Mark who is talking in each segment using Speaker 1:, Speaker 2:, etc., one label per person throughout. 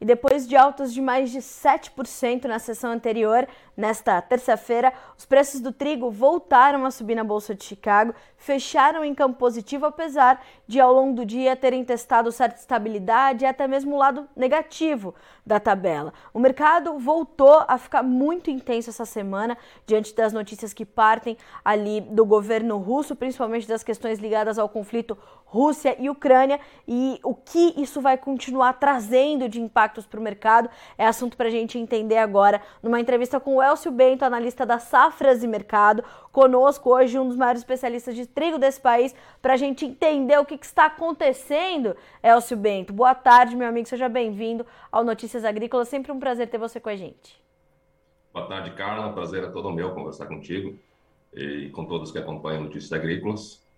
Speaker 1: e depois de altas de mais de 7% na sessão anterior, nesta terça-feira, os preços do trigo voltaram a subir na Bolsa de Chicago, fecharam em campo positivo, apesar de ao longo do dia terem testado certa estabilidade e até mesmo o lado negativo da tabela. O mercado voltou a ficar muito intenso essa semana diante das notícias que partem ali do governo russo, principalmente das questões ligadas ao conflito Rússia e Ucrânia e o que isso vai continuar trazendo de impactos para o mercado é assunto para a gente entender agora numa entrevista com o Elcio Bento, analista da Safras e Mercado, conosco hoje um dos maiores especialistas de trigo desse país, para a gente entender o que, que, está acontecendo. Elcio Bento, boa tarde, meu amigo, seja bem-vindo ao Notícias Agrícolas, sempre um prazer ter você com a gente.
Speaker 2: Boa tarde, Carla, prazer é todo meu conversar contigo e com todos que acompanham Notícias Agrícolas.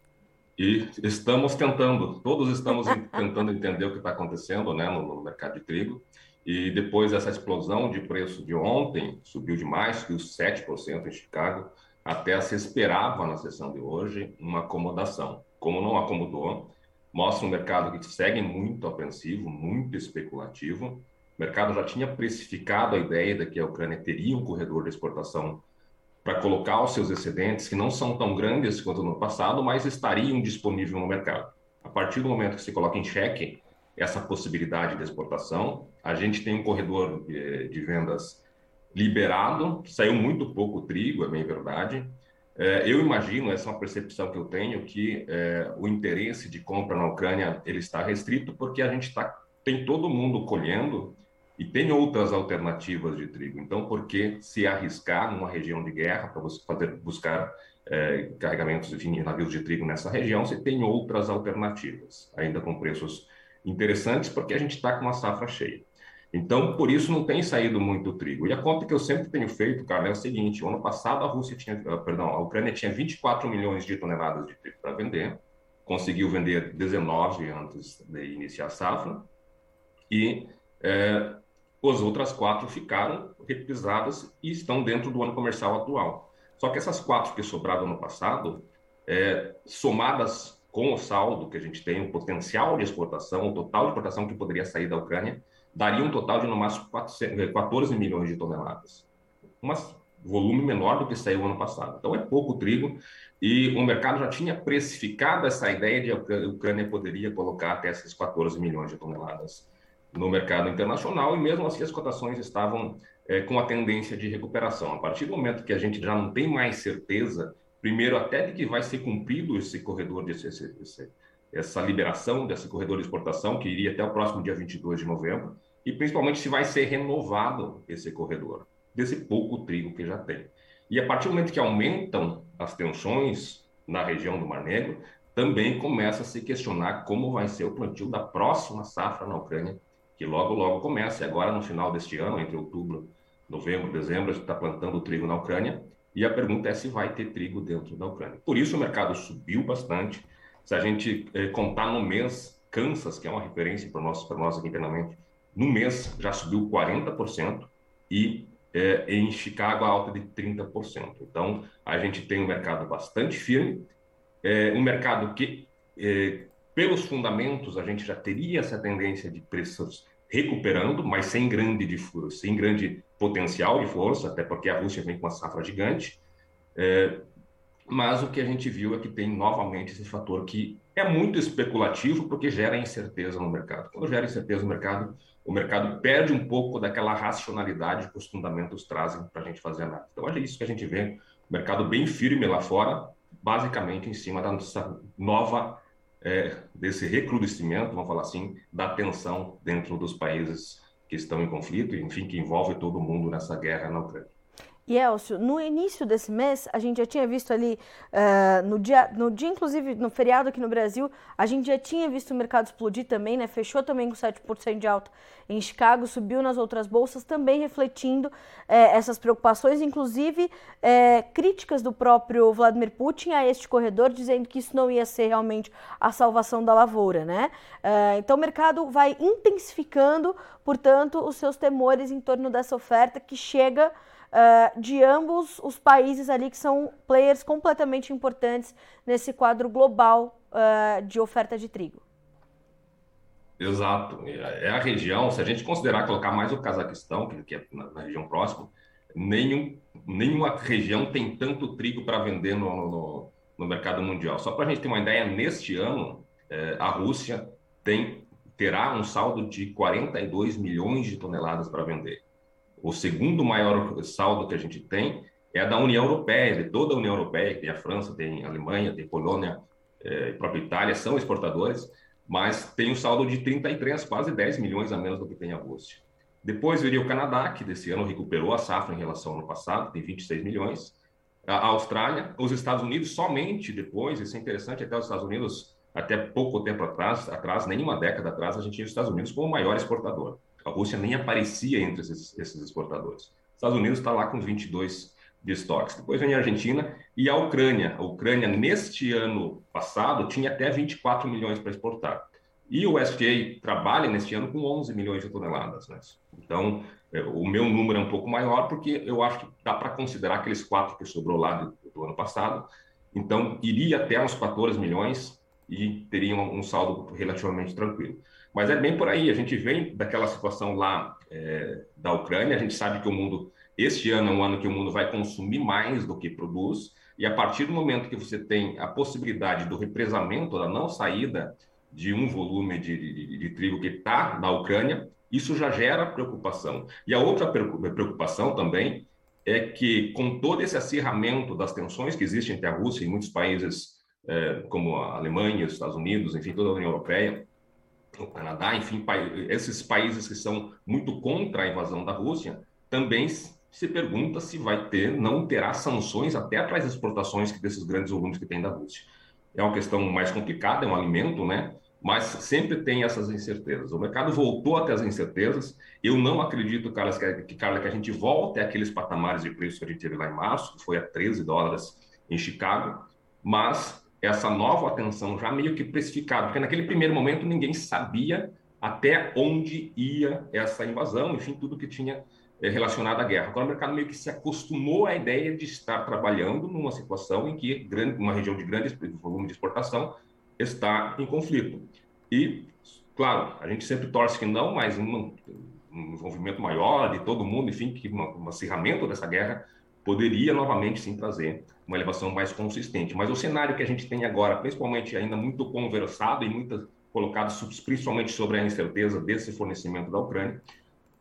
Speaker 2: E estamos tentando, todos estamos tentando entender o que está acontecendo né, no, no, mercado de trigo. E depois dessa explosão de preço de ontem, subiu demais, subiu 7% em Chicago, até se esperava na sessão de hoje uma acomodação. Como não acomodou, mostra um mercado que segue muito apreensivo, muito especulativo. O mercado já tinha precificado a ideia de que a Ucrânia teria um corredor de exportação para colocar os seus excedentes, que não são tão grandes quanto no passado, mas estariam disponíveis no mercado. A partir do momento que se coloca em xeque essa possibilidade de exportação, a gente tem um corredor de, de vendas liberado, saiu muito pouco trigo, é bem verdade. É, eu imagino, essa é uma percepção que eu tenho, que é, o interesse de compra na Ucrânia ele está restrito porque a gente tá, tem todo mundo colhendo e tem outras alternativas de trigo. Então, por que se arriscar numa região de guerra para você fazer, buscar é, carregamentos de navios de trigo nessa região, se tem outras alternativas, ainda com preços interessantes, porque a gente está com uma safra cheia. Então, por isso não tem saído muito trigo. E a conta que eu sempre tenho feito, cara, é o seguinte: o ano passado a Rússia tinha, ah, perdão, a Ucrânia tinha 24 milhões de toneladas de trigo para vender, conseguiu vender 19 antes de iniciar a safra, e é, as outras quatro ficaram repisadas e estão dentro do ano comercial atual. Só que essas quatro que sobraram no passado, é, somadas com o saldo que a gente tem, o potencial de exportação, o total de exportação que poderia sair da Ucrânia, daria um total de no máximo 14 milhões de toneladas. Um volume menor do que saiu ano passado. Então é pouco trigo e o mercado já tinha precificado essa ideia de a Ucrânia poderia colocar até esses 14 milhões de toneladas no mercado internacional e mesmo assim as cotações estavam é, com a tendência de recuperação. A partir do momento que a gente já não tem mais certeza, primeiro até de que vai ser cumprido esse corredor, desse, esse, esse, essa liberação desse corredor de exportação, que iria até o próximo dia 22 de novembro, e principalmente se vai ser renovado esse corredor, desse pouco trigo que já tem. E a partir do momento que aumentam as tensões na região do Mar Negro, também começa a se questionar como vai ser o plantio da próxima safra na Ucrânia que logo, logo começa. Agora, no final deste ano, entre outubro, novembro, dezembro, a gente está plantando trigo na Ucrânia. E a pergunta é se vai ter trigo dentro da Ucrânia. Por isso o mercado subiu bastante. Se a gente eh, contar no mês, Kansas, que é uma referência para nós, nós aqui internamente, no mês já subiu 40% e eh, em Chicago a alta de 30%. Então a gente tem um mercado bastante firme, eh, um mercado que pelos fundamentos a gente já teria essa tendência de preços recuperando, mas sem grande, sem grande potencial de força, até porque a Rússia vem com uma safra gigante. É, mas o que a gente viu é que tem novamente esse fator que é muito especulativo porque gera incerteza no mercado. Quando gera incerteza no mercado, o mercado perde um pouco daquela racionalidade que os fundamentos trazem para a gente fazer análise. Então, é isso que a gente vê, o mercado bem firme lá fora, basicamente em cima da nossa nova é, desse recrudescimento, vamos falar assim, da tensão dentro dos países que estão em conflito, enfim, que envolve todo mundo nessa guerra na Ucrânia.
Speaker 1: E Elcio, no início desse mês, a gente já tinha visto ali, uh, no, dia, no dia, inclusive no feriado aqui no Brasil, a gente já tinha visto o mercado explodir também, né? Fechou também com 7% de alta em Chicago, subiu nas outras bolsas, também refletindo eh, essas preocupações, inclusive eh, críticas do próprio Vladimir Putin a este corredor, dizendo que isso não ia ser realmente a salvação da lavoura, né? então o mercado vai intensificando, portanto, os seus temores em torno dessa oferta que chega uh, de ambos os países ali que são players completamente importantes nesse quadro global uh, de oferta de trigo.
Speaker 2: Exato. É a região, se a gente considerar colocar mais o Cazaquistão, que é na, região próxima, nenhum, nenhuma região tem tanto trigo para vender no, no, no, mercado mundial. Só para a gente ter uma ideia, neste ano, é, a Rússia tem, terá um saldo de 42 milhões de toneladas para vender. O segundo maior saldo que a gente tem é a da União Europeia, de toda a União Europeia, que tem a França, tem a Alemanha, tem a Polônia, a própria Itália, são exportadores, mas tem um saldo de 33, quase 10 milhões a menos do que tem a Rússia. Depois viria o Canadá, que desse ano recuperou a safra em relação ao ano passado, tem 26 milhões. A Austrália, os Estados Unidos, somente depois, isso é interessante, até os Estados Unidos, até pouco tempo atrás, atrás nenhuma década atrás, a gente tinha os Estados Unidos como o maior exportador. A Rússia nem aparecia entre esses, esses exportadores. Os Estados Unidos está lá com 22 de estoques. Depois vem a Argentina e a Ucrânia. A Ucrânia, neste ano passado, tinha até 24 milhões para exportar. E o STA trabalha neste ano com 11 milhões de toneladas. Né? Então, é, o meu número é um pouco maior, porque eu acho que dá para considerar aqueles quatro que sobrou lá do, do, ano passado. Então, iria até uns 14 milhões e teria um, um, saldo relativamente tranquilo. Mas é bem por aí. A gente vem daquela situação lá é, da Ucrânia. A gente sabe que o mundo, este ano é um ano que o mundo vai consumir mais do que produz. E a partir do momento que você tem a possibilidade do represamento, da não saída de um volume de, de, de trigo que está na Ucrânia, isso já gera preocupação. E a outra preocupação também é que, com todo esse acirramento das tensões que existem entre a Rússia e muitos países, é, como a Alemanha, os Estados Unidos, enfim, toda a União Europeia, o Canadá, enfim, esses países que são muito contra a invasão da Rússia, também se pergunta se vai ter, não terá sanções até para as exportações desses grandes volumes que tem da Rússia. É uma questão mais complicada, é um alimento, né? mas sempre tem essas incertezas. O mercado voltou até as incertezas. Eu não acredito, Carlos, que, Carla, que a gente volte àqueles patamares de preço que a gente teve lá em março, que foi a 13 dólares em Chicago, mas essa nova atenção já meio que precificada, porque naquele primeiro momento ninguém sabia até onde ia essa invasão, enfim, tudo que tinha eh, relacionado à guerra. Agora o mercado meio que se acostumou à ideia de estar trabalhando numa situação em que uma região de grande volume de exportação está em conflito. E, claro, a gente sempre torce que não, mas um, um envolvimento maior de todo mundo, enfim, que um acirramento dessa guerra poderia novamente sim trazer uma elevação mais consistente. Mas o cenário que a gente tem agora, principalmente ainda muito conversado e muito colocado principalmente sobre a incerteza desse fornecimento da Ucrânia,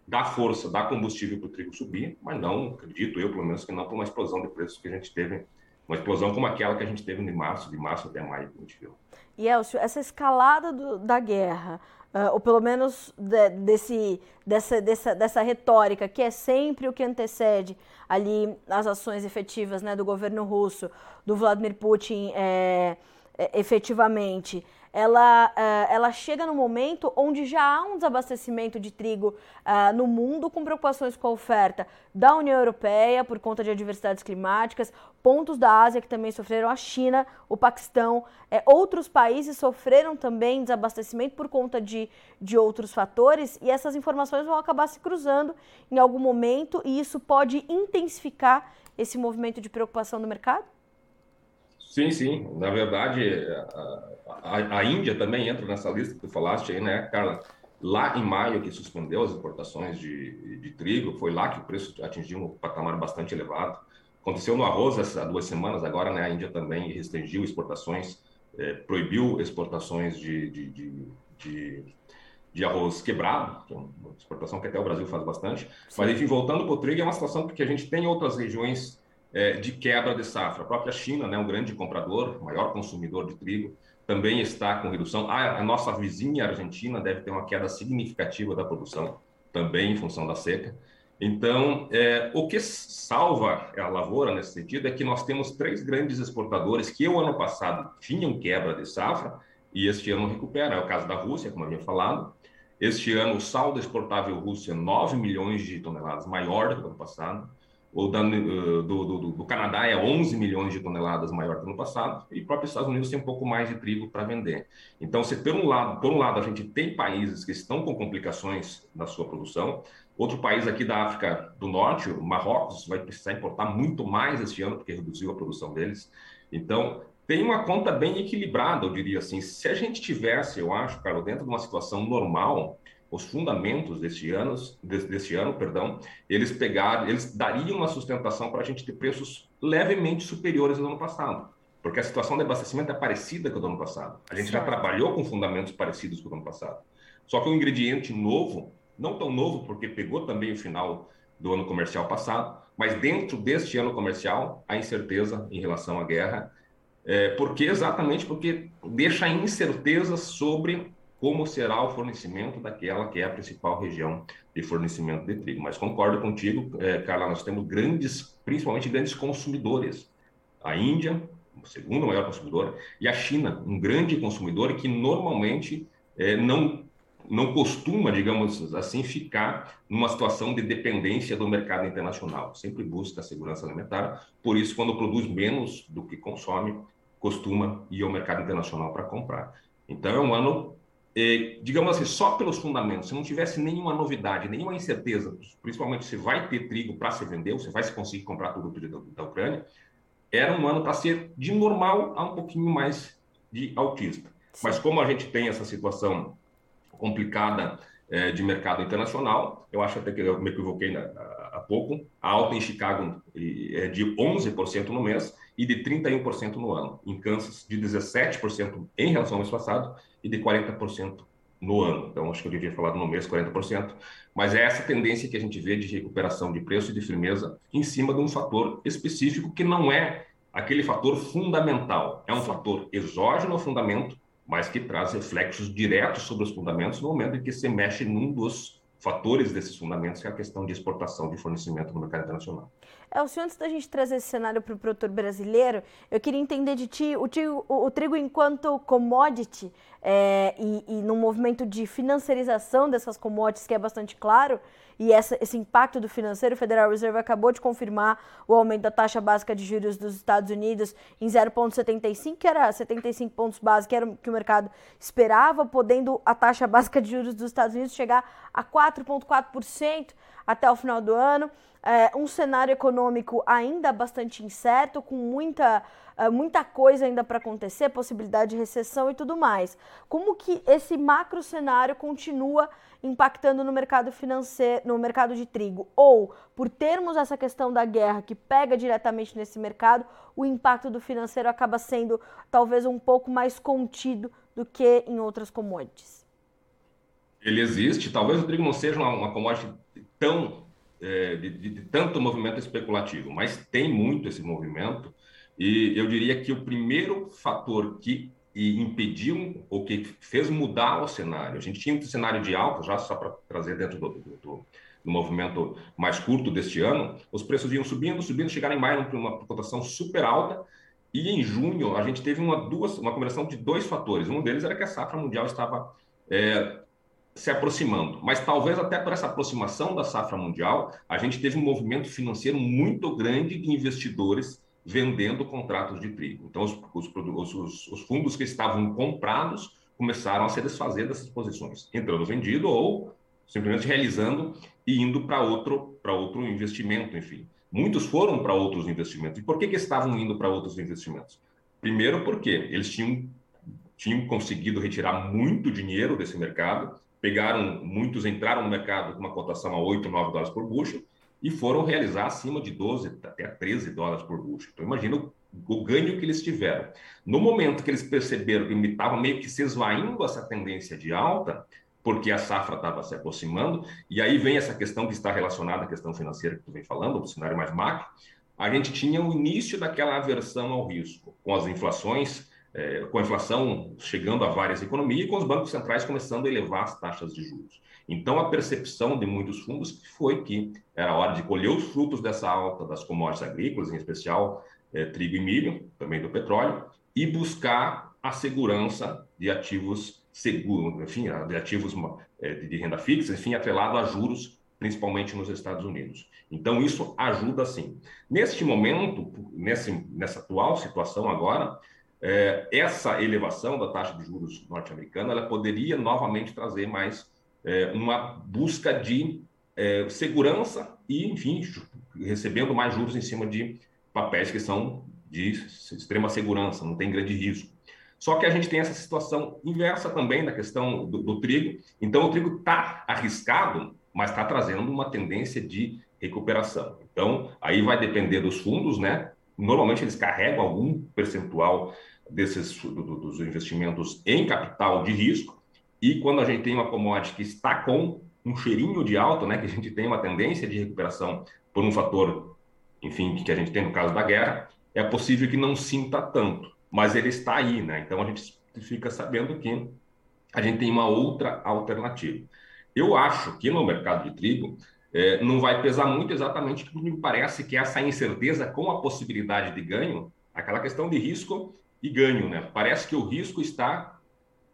Speaker 2: dá força, dá combustível para o trigo subir, mas não, acredito eu, pelo menos, que não para uma explosão de preços que a gente teve, uma explosão como aquela que a gente teve de março, de março até maio, que a gente viu.
Speaker 1: E Elcio, essa escalada do, da guerra, uh, ou pelo menos de, desse, dessa, dessa, dessa retórica, que é sempre o que antecede ali as ações efetivas né, do governo russo, do Vladimir Putin é, é, efetivamente ela, uh, ela chega no momento onde já há um desabastecimento de trigo uh, no mundo, com preocupações com a oferta da União Europeia por conta de adversidades climáticas, pontos da Ásia que também sofreram, a China, o Paquistão, é, outros países sofreram também desabastecimento por conta de, de outros fatores, e essas informações vão acabar se cruzando em algum momento, e isso pode intensificar esse movimento de preocupação do mercado?
Speaker 2: Sim, sim. Na verdade, a, a, a, Índia também entra nessa lista que tu falaste aí, né, Carla? Lá em maio, que suspendeu as exportações de, de trigo, foi lá que o preço atingiu um patamar bastante elevado. Aconteceu no arroz há duas semanas, agora né, a Índia também restringiu exportações, é, proibiu exportações de, de, de, de, de arroz quebrado, que é uma exportação que até o Brasil faz bastante. Sim. Mas, enfim, voltando para o trigo, é uma situação porque a gente tem outras regiões de quebra de safra. A própria China, né, um grande comprador, maior consumidor de trigo, também está com redução. A nossa vizinha Argentina deve ter uma queda significativa da produção, também em função da seca. Então, é, o que salva a lavoura nesse sentido é que nós temos três grandes exportadores que o ano passado tinham quebra de safra e este ano recuperam. É o caso da Rússia, como eu havia falado. Este ano, o saldo exportável Rússia 9 milhões de toneladas, maior do que o ano passado o da, do, do, do, Canadá é 11 milhões de toneladas maior que no passado, e o próprio Estados Unidos tem um pouco mais de trigo para vender. Então, se por um, lado, por um lado a gente tem países que estão com complicações na sua produção, outro país aqui da África do Norte, o Marrocos, vai precisar importar muito mais este ano, porque reduziu a produção deles. Então, tem uma conta bem equilibrada, eu diria assim. Se a gente tivesse, eu acho, Carlos, dentro de uma situação normal, os fundamentos deste ano, deste ano, perdão, eles pegaram, eles dariam uma sustentação para a gente ter preços levemente superiores ao ano passado, porque a situação de abastecimento é parecida com a do ano passado. A gente já trabalhou com fundamentos parecidos com o ano passado. Só que um ingrediente novo, não tão novo, porque pegou também o final do ano comercial passado, mas dentro deste ano comercial, a incerteza em relação à guerra, é, porque exatamente porque deixa incertezas sobre como será o fornecimento daquela que é a principal região de fornecimento de trigo. Mas concordo contigo, é, Carla, nós temos grandes, principalmente grandes consumidores. A Índia, o segundo maior consumidor, e a China, um grande consumidor que normalmente é, não não costuma, digamos assim, ficar numa situação de dependência do mercado internacional. Sempre busca a segurança alimentar, por isso, quando produz menos do que consome, costuma ir ao mercado internacional para comprar. Então, é um ano é, digamos assim, só pelos fundamentos, se não tivesse nenhuma novidade, nenhuma incerteza, principalmente se vai ter trigo para se vender, ou se vai se conseguir comprar tudo da, da Ucrânia, era um ano para ser de normal a um pouquinho mais de autista. Mas como a gente tem essa situação complicada é, de mercado internacional, eu acho até que eu me equivoquei há pouco, a alta em Chicago é de 11% no mês e de 31% no ano. Em Kansas, de 17% em relação ao mês passado e de 40% no ano. Então, acho que eu devia falar no mês 40%, mas é essa tendência que a gente vê de recuperação de preço e de firmeza em cima de um fator específico que não é aquele fator fundamental, é um fator exógeno ao fundamento, mas que traz reflexos diretos sobre os fundamentos no momento em que se mexe num dos fatores desses fundamentos, que é a questão de exportação de fornecimento no mercado internacional.
Speaker 1: É, o senhor, antes da gente trazer esse cenário para o produtor brasileiro, eu queria entender de ti o, trigo, o, o trigo enquanto commodity é, e, e no movimento de financiarização dessas commodities, que é bastante claro, e essa, esse impacto do financeiro, o Federal Reserve acabou de confirmar o aumento da taxa básica de juros dos Estados Unidos em 0,75, que era 75 pontos base, que era o que o mercado esperava, podendo a taxa básica de juros dos Estados Unidos chegar a 4,4% até o final do ano é, um cenário econômico ainda bastante incerto, com muita, é, muita coisa ainda para acontecer, possibilidade de recessão e tudo mais. Como que esse macro cenário continua impactando no mercado financeiro, no mercado de trigo? Ou, por termos essa questão da guerra que pega diretamente nesse mercado, o impacto do financeiro acaba sendo talvez um pouco mais contido do que em outras commodities?
Speaker 2: Ele existe, talvez o trigo não seja uma, uma commodity tão é, de, de, tanto movimento especulativo, mas tem muito esse movimento. E eu diria que o primeiro fator que impediu ou que fez mudar o cenário, a gente tinha um cenário de alta, já só para trazer dentro do, do, movimento mais curto deste ano, os preços iam subindo, subindo, chegaram em maio para uma cotação super alta. E em junho a gente teve uma, duas, uma combinação de dois fatores. Um deles era que a safra mundial estava é, se aproximando, mas talvez até por essa aproximação da safra mundial, a gente teve um movimento financeiro muito grande de investidores vendendo contratos de trigo. Então, os, os, os, os fundos que estavam comprados começaram a se desfazer dessas posições, entrando vendido ou simplesmente realizando e indo para outro, outro investimento, enfim. Muitos foram para outros investimentos. E por que, que estavam indo para outros investimentos? Primeiro, porque eles tinham, tinham conseguido retirar muito dinheiro desse mercado pegaram, muitos entraram no mercado com uma cotação a 8, 9 dólares por bushel e foram realizar acima de 12 até 13 dólares por bushel. Então, imagina o, o ganho que eles tiveram. No momento que eles perceberam que estava meio que se esvaindo essa tendência de alta, porque a safra estava se aproximando, e aí vem essa questão que está relacionada à questão financeira que tu vem falando, o cenário mais macro, a gente tinha o início daquela aversão ao risco, com as inflações é, com a inflação chegando a várias economias e com os bancos centrais começando a elevar as taxas de juros. Então, a percepção de muitos fundos foi que era hora de colher os frutos dessa alta das commodities agrícolas, em especial é, trigo e milho, também do petróleo, e buscar a segurança de ativos seguros, enfim, de ativos é, de renda fixa, enfim, atrelado a juros, principalmente nos Estados Unidos. Então, isso ajuda sim. Neste momento, nesse, nessa atual situação agora, é, essa elevação da taxa de juros norte-americana ela poderia novamente trazer mais é, uma busca de é, segurança e, enfim, recebendo mais juros em cima de papéis que são de extrema segurança, não tem grande risco. Só que a gente tem essa situação inversa também na questão do, do trigo. Então, o trigo está arriscado, mas está trazendo uma tendência de recuperação. Então, aí vai depender dos fundos, né? Normalmente eles carregam algum percentual desses do, do, dos investimentos em capital de risco. E quando a gente tem uma commodity que está com um cheirinho de alta, né, que a gente tem uma tendência de recuperação por um fator, enfim, que a gente tem no caso da guerra, é possível que não sinta tanto mas ele está aí, né? Então a gente fica sabendo que a gente tem uma outra alternativa. Eu acho que no mercado de trigo é, não vai pesar muito exatamente porque me parece que essa incerteza com a possibilidade de ganho, aquela questão de risco e ganho, né? Parece que o risco está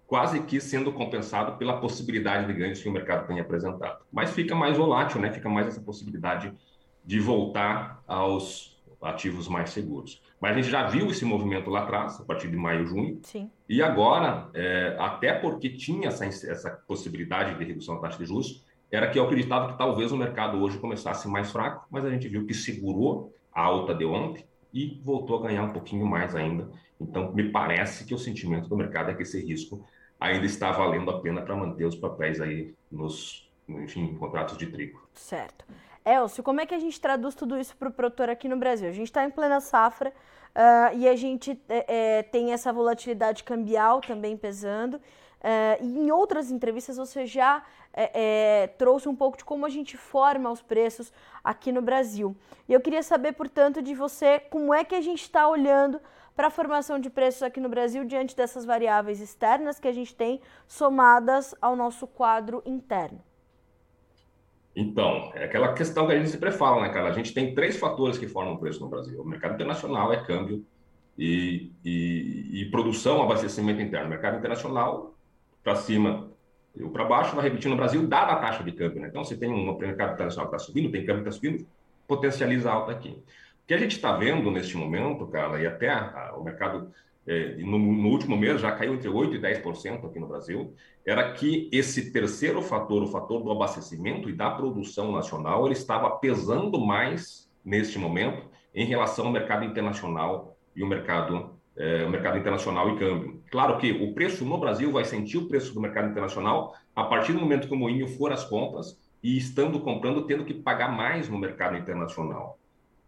Speaker 2: quase que sendo compensado pela possibilidade de ganhos que o mercado tem apresentado. Mas fica mais volátil, né? Fica mais essa possibilidade de voltar aos ativos mais seguros. Mas a gente já viu esse movimento lá atrás, a partir de maio, junho.
Speaker 1: Sim.
Speaker 2: E agora, é, até porque tinha essa, essa possibilidade de redução da taxa de juros, era que eu acreditava que talvez o mercado hoje começasse mais fraco, mas a gente viu que segurou a alta de ontem e voltou a ganhar um pouquinho mais ainda. Então, me parece que o sentimento do mercado é que esse risco ainda está valendo a pena para manter os papéis aí nos, enfim, contratos de trigo.
Speaker 1: Certo. Elcio, como é que a gente traduz tudo isso para o produtor aqui no Brasil? A gente está em plena safra uh, e a gente é, é, tem essa volatilidade cambial também pesando. Uh, e em outras entrevistas você já é, é, trouxe um pouco de como a gente forma os preços aqui no Brasil. E eu queria saber, portanto, de você como é que a gente está olhando para a formação de preços aqui no Brasil diante dessas variáveis externas que a gente tem somadas ao nosso quadro interno.
Speaker 2: Então, é aquela questão que a gente sempre fala, né, cara? A gente tem três fatores que formam o preço no Brasil. O mercado internacional é câmbio e, e, e produção, abastecimento interno. O mercado internacional, para cima ou para baixo, vai repetir no Brasil, dada a taxa de câmbio. Né? Então, se tem um mercado internacional que está subindo, tem câmbio que está subindo, potencializa alta aqui. Que a gente está vendo neste momento, cara, e até a, a, o mercado é, no, no, último mês já caiu entre 8% e 10% aqui no Brasil, era que esse terceiro fator, o fator do abastecimento e da produção nacional, ele estava pesando mais neste momento em relação ao mercado internacional e o mercado, é, o mercado internacional e câmbio. Claro que o preço no Brasil vai sentir o preço do mercado internacional a partir do momento que o moinho for às compras e estando comprando, tendo que pagar mais no mercado internacional.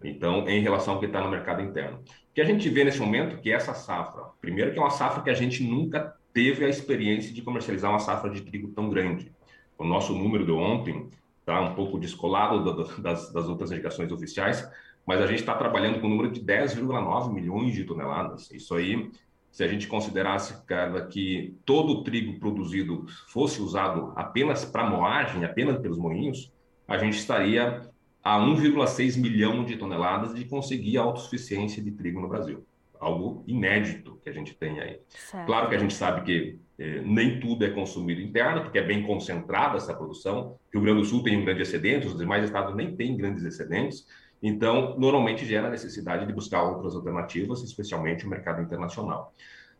Speaker 2: Então, em relação ao que está no mercado interno. O que a gente vê nesse momento que essa safra, primeiro que é uma safra que a gente nunca teve a experiência de comercializar uma safra de trigo tão grande. O nosso número de ontem está um pouco descolado do, do, das, das outras indicações oficiais, mas a gente está trabalhando com um número de 10,9 milhões de toneladas. Isso aí, se a gente considerasse, cara, que todo o trigo produzido fosse usado apenas para moagem, apenas pelos moinhos, a gente estaria a 1,6 milhão de toneladas de conseguir a autossuficiência de trigo no Brasil. Algo inédito que a gente tem aí. Certo. Claro que a gente sabe que eh, nem tudo é consumido interno, porque é bem concentrada essa produção. Rio Grande do Sul tem um grande excedente, os demais estados nem têm grandes excedentes. Então, normalmente gera necessidade de buscar outras alternativas, especialmente o mercado internacional.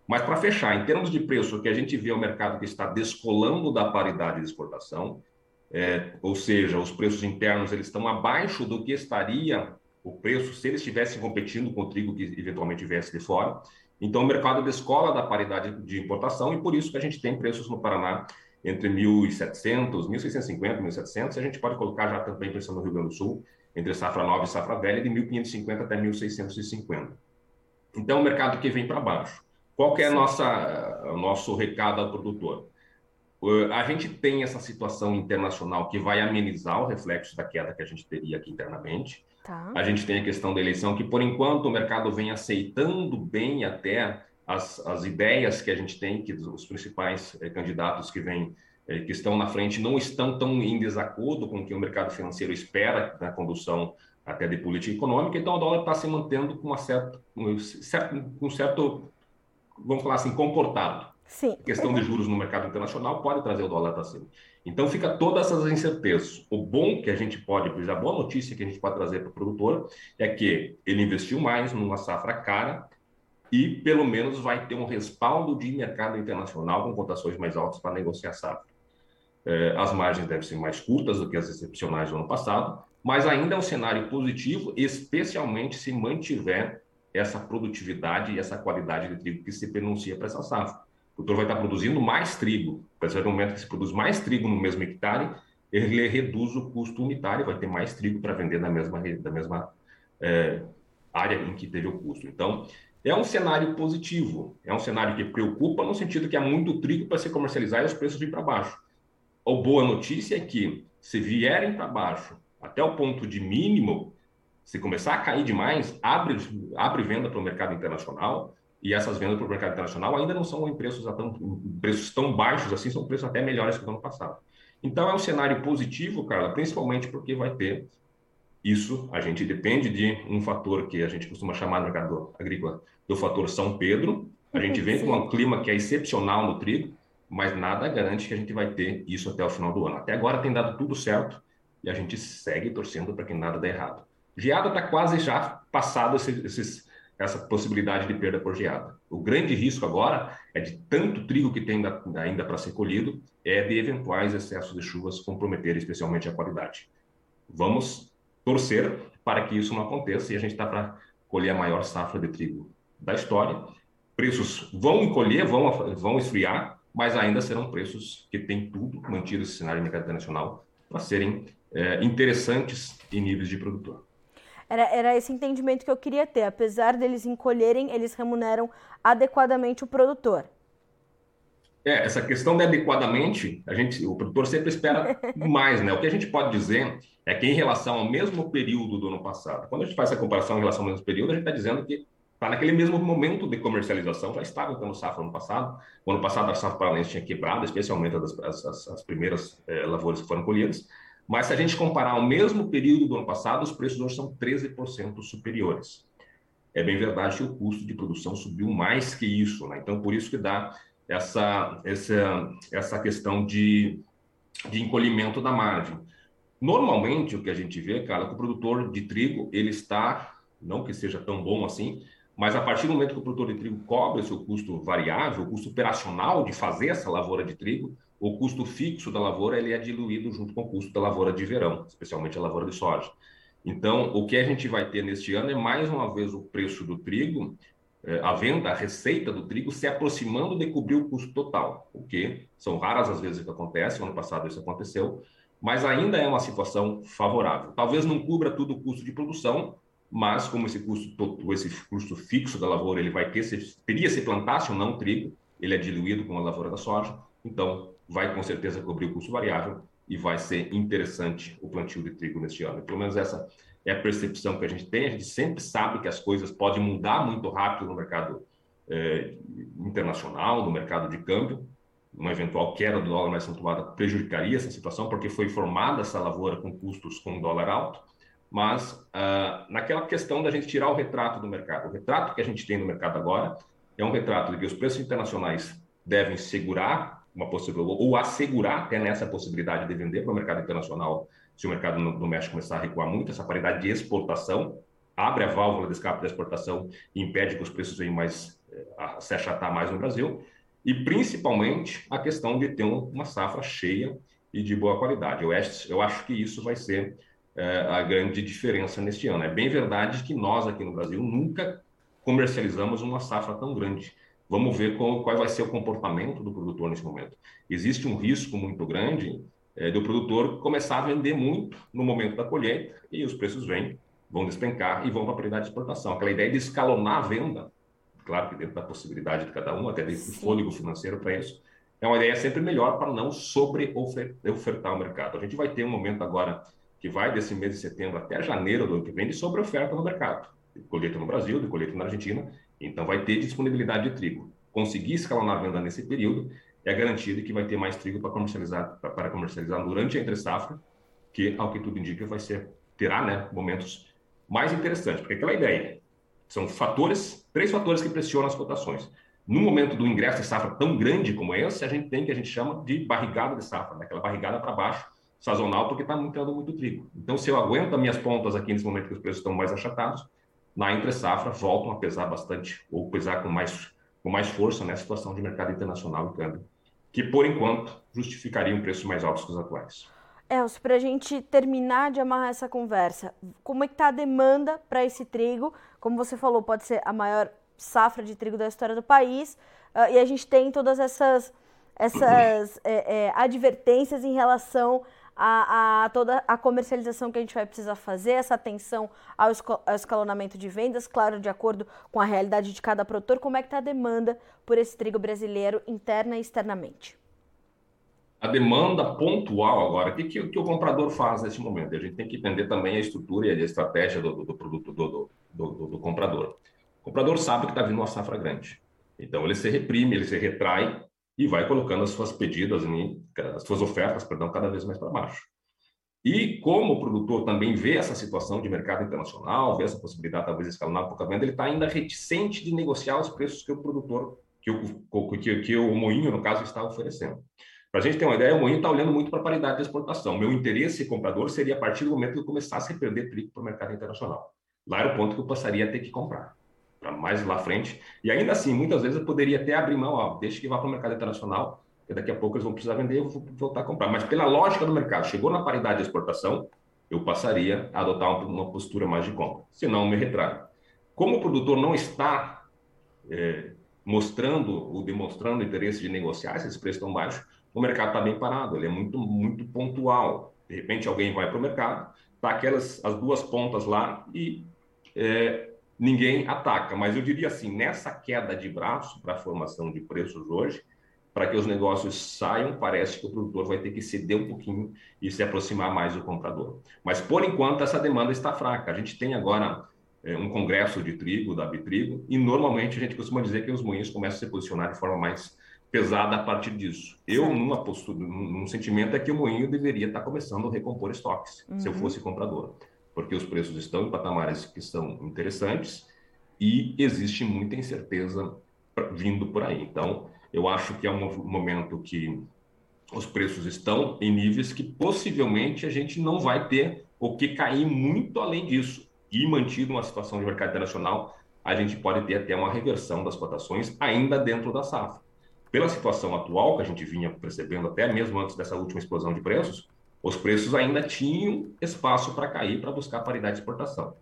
Speaker 2: Mas para fechar, em termos de preço, o que a gente vê é um mercado que está descolando da paridade de exportação, é, ou seja, os preços internos eles estão abaixo do que estaria o preço se eles estivessem competindo com o trigo que eventualmente viesse de fora. Então, o mercado descola da paridade de importação e por isso que a gente tem preços no Paraná entre 1.700, 1.650, 1.700, e a gente pode colocar já também preço no Rio Grande do Sul, entre safra nova e safra velha, de 1.550 até 1.650. Então, o mercado que vem para baixo. Qual que é nossa, o nosso recado ao produtor? A gente tem essa situação internacional que vai amenizar o reflexo da queda que a gente teria aqui internamente. Tá. A gente tem a questão da eleição, que por enquanto o mercado vem aceitando bem até as, as ideias que a gente tem, que os principais eh, candidatos que vêm, eh, que estão na frente, não estão tão em desacordo com o que o mercado financeiro espera na condução até de política econômica. Então, o dólar está se mantendo com uma certa, um certo, um certo, vamos falar assim, comportado.
Speaker 1: Sim.
Speaker 2: A questão de juros no mercado internacional pode trazer o dólar para cima. Então fica todas essas incertezas. O bom que a gente pode, a boa notícia que a gente pode trazer para o produtor é que ele investiu mais numa safra cara e pelo menos vai ter um respaldo de mercado internacional com cotações mais altas para negociar safra. É, as margens devem ser mais curtas do que as excepcionais do ano passado, mas ainda é um cenário positivo, especialmente se mantiver essa produtividade e essa qualidade de trigo que se pronuncia para essa safra. O produtor vai estar produzindo mais trigo, a partir do momento que se produz mais trigo no mesmo hectare, ele reduz o custo unitário, vai ter mais trigo para vender na mesma, mesma é, área em que teve o custo. Então, é um cenário positivo, é um cenário que preocupa no sentido que há muito trigo para se comercializar e os preços vir para baixo. A boa notícia é que, se vierem para baixo até o ponto de mínimo, se começar a cair demais, abre, abre venda para o mercado internacional, e essas vendas para o mercado internacional ainda não são em preços, tão, em preços tão baixos assim, são preços até melhores que o ano passado. Então é um cenário positivo, Carla, principalmente porque vai ter isso, a gente depende de um fator que a gente costuma chamar no mercado agrícola do fator São Pedro. A gente vem com um clima que é excepcional no trigo, mas nada garante que a gente vai ter isso até o final do ano. Até agora tem dado tudo certo e a gente segue torcendo para que nada dê errado. Geada está quase já passado esse, esses, essa possibilidade de perda por geada. O grande risco agora é de tanto trigo que tem ainda para ser colhido, é de eventuais excessos de chuvas comprometerem especialmente a qualidade. Vamos torcer para que isso não aconteça e a gente está para colher a maior safra de trigo da história. Preços vão encolher, vão, vão esfriar, mas ainda serão preços que têm tudo mantido esse cenário de mercado internacional para serem é, interessantes em níveis de produtor.
Speaker 1: Era, era esse entendimento que eu queria ter. Apesar deles encolherem, eles remuneram adequadamente o produtor.
Speaker 2: É, essa questão de adequadamente, a gente, o produtor sempre espera mais, né? O que a gente pode dizer é que em relação ao mesmo período do ano passado, quando a gente faz essa comparação em relação ao mesmo período, a gente está dizendo que está naquele mesmo momento de comercialização, já estava então no safra ano passado. O ano passado a safra paraense tinha quebrado, especialmente as, as, as primeiras é, lavouras que foram colhidas. Mas se a gente comparar ao mesmo período do ano passado, os preços hoje são 13% superiores. É bem verdade que o custo de produção subiu mais que isso, né? Então, por isso que dá essa, essa, essa questão de, de encolhimento da margem. Normalmente, o que a gente vê, cara, é que o produtor de trigo, ele está, não que seja tão bom assim, mas a partir do momento que o produtor de trigo cobre seu custo variável, o custo operacional de fazer essa lavoura de trigo, o custo fixo da lavoura ele é diluído junto com o custo da lavoura de verão, especialmente a lavoura de soja. Então, o que a gente vai ter neste ano é mais uma vez o preço do trigo é, a venda, a receita do trigo se aproximando de cobrir o custo total, o que são raras as vezes que acontece, no ano passado isso aconteceu, mas ainda é uma situação favorável. Talvez não cubra todo o custo de produção, mas como esse custo, esse custo fixo da lavoura, ele vai ter, se, teria se plantasse ou não trigo, ele é diluído com a lavoura da soja, então vai com certeza cobrir o custo variável e vai ser interessante o plantio de trigo neste ano. Pelo menos essa é a percepção que a gente tem. A gente sempre sabe que as coisas podem mudar muito rápido no mercado é, internacional, no mercado de câmbio. Uma eventual queda do dólar mais acentuada prejudicaria essa situação, porque foi formada essa lavoura com custos com dólar alto. Mas uh, naquela questão da gente tirar o retrato do mercado, o retrato que a gente tem no mercado agora é um retrato de que os preços internacionais devem segurar uma possibilidade, ou assegurar até nessa possibilidade de vender para o mercado internacional se o mercado no, México começar a recuar muito, essa paridade de exportação abre a válvula de escape da exportação e impede que os preços venham mais, eh, a se achatar mais no Brasil, e principalmente a questão de ter uma safra cheia e de boa qualidade. Eu acho, eu acho que isso vai ser é, a grande diferença neste ano. É bem verdade que nós aqui no Brasil nunca comercializamos uma safra tão grande. Vamos ver qual, qual vai ser o comportamento do produtor nesse momento. Existe um risco muito grande é, do produtor começar a vender muito no momento da colheita e os preços vêm, vão despencar e vão para a paridade de exportação. Aquela ideia de escalonar a venda, claro que dentro da possibilidade de cada um, até dentro do fôlego financeiro para isso, é uma ideia sempre melhor para não sobre-ofertar o mercado. A gente vai ter um momento agora que vai desse mês de setembro até janeiro do ano que vem de sobre-oferta no mercado. Colheita no Brasil, de colheita na Argentina, então vai ter disponibilidade de trigo. Conseguir escalonar a venda nesse período é garantido que vai ter mais trigo para comercializar, para comercializar durante a entre safra, que ao que tudo indica vai ser terá, né, momentos mais interessantes, porque aquela ideia são fatores, três fatores que pressionam as cotações. No momento do ingresso de safra tão grande como esse, a gente tem que a gente chama de barrigada de safra, né? aquela barrigada para baixo, sazonal, porque está entrando muito trigo. Então, se eu aguento as minhas pontas aqui nesse momento que os preços estão mais achatados, na entre safra voltam a pesar bastante, ou pesar com mais com mais força nessa situação de mercado internacional e câmbio, que por enquanto justificariam preços mais altos que os atuais.
Speaker 1: Elcio, para a gente terminar de amarrar essa conversa, como é que está a demanda para esse trigo? Como você falou, pode ser a maior safra de trigo da história do país, uh, e a gente tem todas essas, essas é, é, advertências em relação a, a, toda a comercialização que a gente vai precisar fazer, essa atenção ao, escalonamento de vendas, claro, de acordo com a realidade de cada produtor, como é que está a demanda por esse trigo brasileiro interna e externamente?
Speaker 2: a demanda pontual agora, o que, que, que, o comprador faz nesse momento? A gente tem que entender também a estrutura e a estratégia do, do, do produto do, do, comprador. O comprador sabe que está vindo uma safra grande. Então ele se reprime, ele se retrai e vai colocando as suas pedidas, as suas ofertas, perdão, cada vez mais para baixo. E como o produtor também vê essa situação de mercado internacional, vê essa possibilidade talvez de escalonar um pouco a venda, ele está ainda reticente de negociar os preços que o produtor, que o, que, que o moinho, no caso, está oferecendo. Para a gente ter uma ideia, o Moinho está olhando muito para a paridade de exportação. Meu interesse comprador seria a partir do momento que eu começasse a perder trigo para o mercado internacional. Lá era o ponto que eu passaria a ter que comprar, para mais lá frente. E ainda assim, muitas vezes eu poderia até abrir mão, ó, deixa que vá para o mercado internacional, porque daqui a pouco eles vão precisar vender eu vou voltar a comprar. Mas pela lógica do mercado, chegou na paridade de exportação, eu passaria a adotar uma postura mais de compra. Senão, me retraio. Como o produtor não está é, mostrando ou demonstrando interesse de negociar, esses preços tão baixos, o mercado está bem parado, ele é muito, muito pontual. De repente alguém vai para o mercado, tá aquelas as duas pontas lá e é, ninguém ataca. Mas eu diria assim, nessa queda de braço para a formação de preços hoje, para que os negócios saiam, parece que o produtor vai ter que ceder um pouquinho e se aproximar mais do comprador. Mas por enquanto essa demanda está fraca. A gente tem agora é, um congresso de trigo, da Bitrigo, e normalmente a gente costuma dizer que os moinhos começam a se posicionar de forma mais pesada a partir disso. Eu, numa postura, num sentimento é que o moinho deveria estar começando a recompor estoques, uhum. se eu uhum. fosse comprador, porque os preços estão em patamares que são interessantes e existe muita incerteza vindo por aí. Então, eu acho que é um momento que os preços estão em níveis que possivelmente a gente não vai ter o que cair muito além disso. E mantido uma situação de mercado internacional, a gente pode ter até uma reversão das cotações ainda dentro da safra pela situação atual que a gente vinha percebendo até mesmo antes dessa última explosão de preços, os preços ainda tinham espaço para cair para buscar paridade de exportação.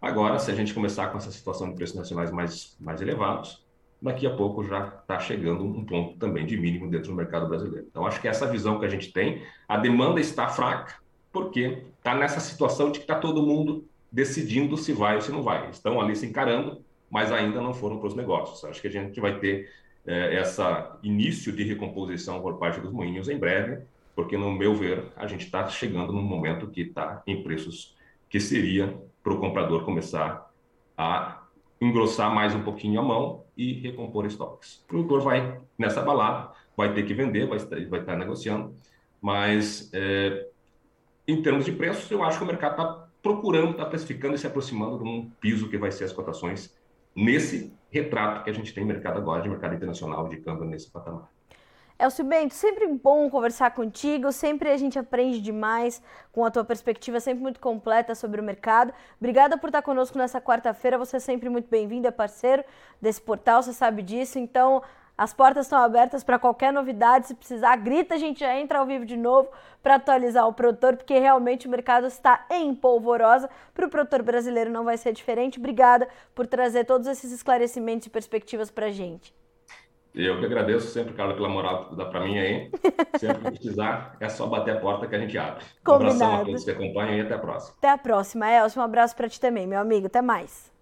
Speaker 2: Agora, se a gente começar com essa situação de preços nacionais mais, mais elevados, daqui a pouco já está chegando um ponto também de mínimo dentro do mercado brasileiro. Então, acho que essa visão que a gente tem, a demanda está fraca, porque está nessa situação de que está todo mundo decidindo se vai ou se não vai. Estão ali se encarando, mas ainda não foram para os negócios. Acho que a gente vai ter é, essa início de recomposição por parte dos moinhos em breve, porque, no meu ver, a gente está chegando num momento que está em preços que seria para o comprador começar a engrossar mais um pouquinho a mão e recompor estoques. O produtor vai nessa balada, vai ter que vender, vai estar, vai estar negociando, mas é, em termos de preços, eu acho que o mercado está procurando, está precificando e se aproximando de um piso que vai ser as cotações nesse retrato que a gente tem mercado agora, de mercado internacional, de câmbio nesse patamar.
Speaker 1: Elcio Bento, sempre bom conversar contigo, sempre a gente aprende demais com a tua perspectiva, sempre muito completa sobre o mercado. Obrigada por estar conosco nessa quarta-feira, você é sempre muito bem-vindo, é parceiro desse portal, você sabe disso, então as portas estão abertas para qualquer novidade. Se precisar, grita, a gente já entra ao vivo de novo para atualizar o produtor, porque realmente o mercado está em polvorosa. Para o produtor brasileiro não vai ser diferente. Obrigada por trazer todos esses esclarecimentos e perspectivas para a gente.
Speaker 2: Eu que agradeço sempre, Carla, pela moral que dá para mim aí. Sempre que precisar, é só bater a porta que a gente abre.
Speaker 1: Combinado. Um
Speaker 2: abração a todos que acompanham e até a próxima.
Speaker 1: Até a próxima, Elcio. Um abraço para ti também, meu amigo. Até mais.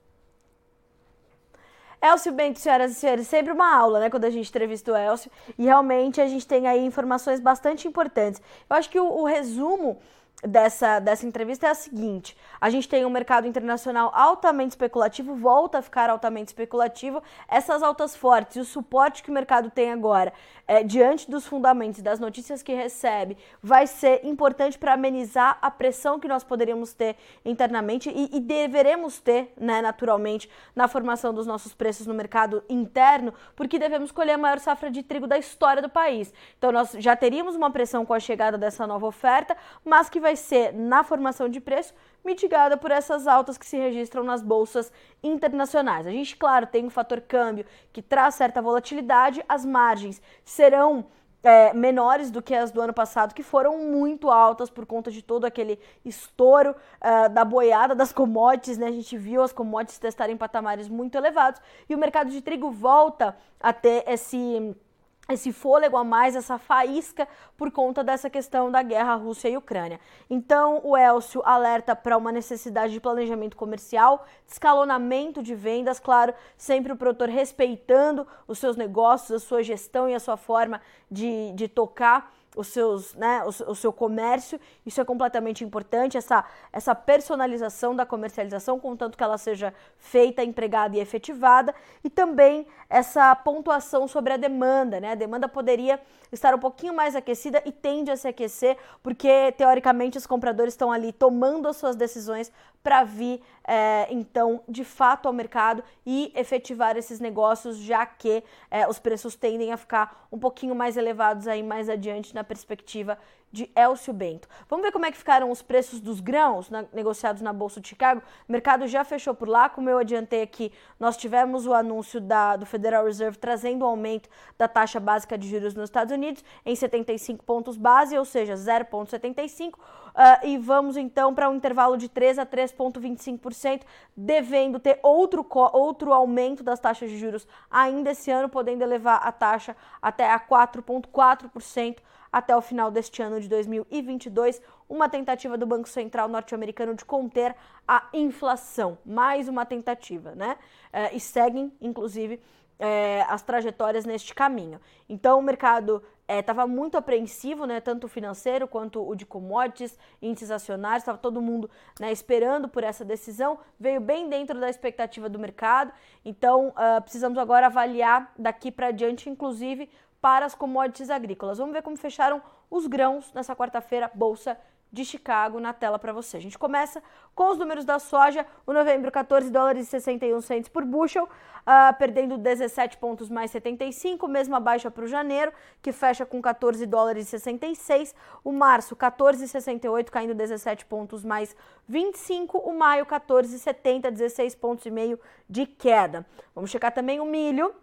Speaker 1: Elcio Bento, senhoras e senhores, sempre uma aula, né, quando a gente entrevista o Elcio, e realmente a gente tem aí informações bastante importantes. Eu acho que o, o resumo dessa, dessa entrevista é a seguinte: a gente tem um mercado internacional altamente especulativo, volta a ficar altamente especulativo. Essas altas fortes e o suporte que o mercado tem agora, é, diante dos fundamentos das notícias que recebe, vai ser importante para amenizar a pressão que nós poderíamos ter internamente e, e deveremos ter, né, naturalmente, na formação dos nossos preços no mercado interno, porque devemos colher a maior safra de trigo da história do país. Então, nós já teríamos uma pressão com a chegada dessa nova oferta, mas que vai vai ser, na formação de preço, mitigada por essas altas que se registram nas bolsas internacionais. A gente, claro, tem um fator câmbio que traz certa volatilidade, as margens serão é, menores do que as do ano passado, que foram muito altas por conta de todo aquele estouro uh, da boiada das commodities, né? A gente viu as commodities testarem patamares muito elevados e o mercado de trigo volta a ter esse esse fôlego a mais, essa faísca por conta dessa questão da guerra Rússia e Ucrânia. Então, o Elcio alerta para uma necessidade de planejamento comercial, escalonamento de vendas, claro, sempre o produtor respeitando os seus negócios, a sua gestão e a sua forma de, de tocar os seus, né, o, seu comércio, isso é completamente importante, essa, essa personalização da comercialização, contanto que ela seja feita, empregada e efetivada, e também essa pontuação sobre a demanda, né? A demanda poderia estar um pouquinho mais aquecida e tende a se aquecer, porque teoricamente os compradores estão ali tomando as suas decisões para vir, é, então, de fato ao mercado e efetivar esses negócios, já que é, os preços tendem a ficar um pouquinho mais elevados aí mais adiante na perspectiva de Elcio Bento. Vamos ver como é que ficaram os preços dos grãos na, negociados na Bolsa de Chicago. O mercado já fechou por lá, como eu adiantei aqui, nós tivemos o anúncio da, do Federal Reserve trazendo o aumento da taxa básica de juros nos Estados Unidos em 75 pontos base, ou seja, 0,75. Uh, ah, e vamos então para um intervalo de 3 a 3,25%, devendo ter outro, outro aumento das taxas de juros ainda esse ano, podendo elevar a taxa até a 4,4% até o final deste ano de 2022, uma tentativa do Banco Central norte-americano de conter a inflação. Mais uma tentativa, né? É, e seguem, inclusive, é, as trajetórias neste caminho. Então o mercado estava é, muito apreensivo, né, tanto o financeiro quanto o de commodities, índices acionários, estava todo mundo né, esperando por essa decisão, veio bem dentro da expectativa do mercado, então uh, precisamos agora avaliar daqui para diante, inclusive para as commodities agrícolas. Vamos ver como fecharam os grãos nessa quarta-feira, Bolsa de Chicago na tela para você. A gente começa com os números da soja. O novembro, 14 dólares e 61 centos por bushel, uh, perdendo 17 pontos mais 75, mesma baixa para o janeiro, que fecha com 14 dólares e 66. O março, 14,68, caindo 17 pontos mais 25. O maio, 14,70, 16 pontos e meio de queda. Vamos checar também o milho.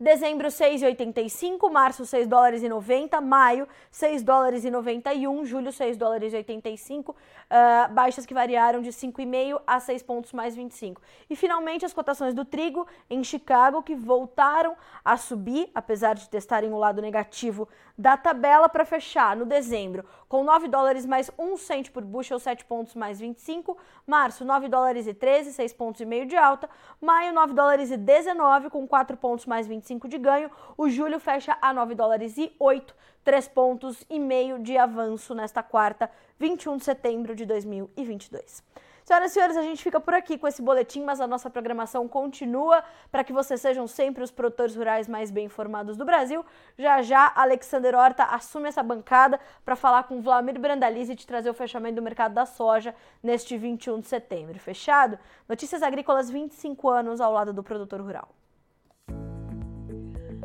Speaker 1: Dezembro 6,85, março 6 dólares e 90, maio 6 dólares e 91, julho 6 dólares e 85, uh, ah, baixas que variaram de 5,5 a 6 pontos mais 25. E finalmente as cotações do trigo em Chicago que voltaram a subir, apesar de testarem o lado negativo da tabela para fechar no dezembro com 9 dólares mais 1 cento por bushel, 7 pontos mais 25, março 9 dólares e 13, 6 pontos e meio de alta, maio 9 dólares e 19 com 4 pontos mais 25 de ganho, o julho fecha a 9 dólares e 8, 3 pontos e meio de avanço nesta quarta, 21 de setembro de 2022. Senhoras e senhores, a gente fica por aqui com esse boletim, mas a nossa programação continua para que vocês sejam sempre os produtores rurais mais bem informados do Brasil. Já já, Alexander Horta assume essa bancada para falar com Vladimir Brandalize e te trazer o fechamento do mercado da soja neste 21 de setembro. Fechado? Notícias Agrícolas 25 anos ao lado do produtor rural.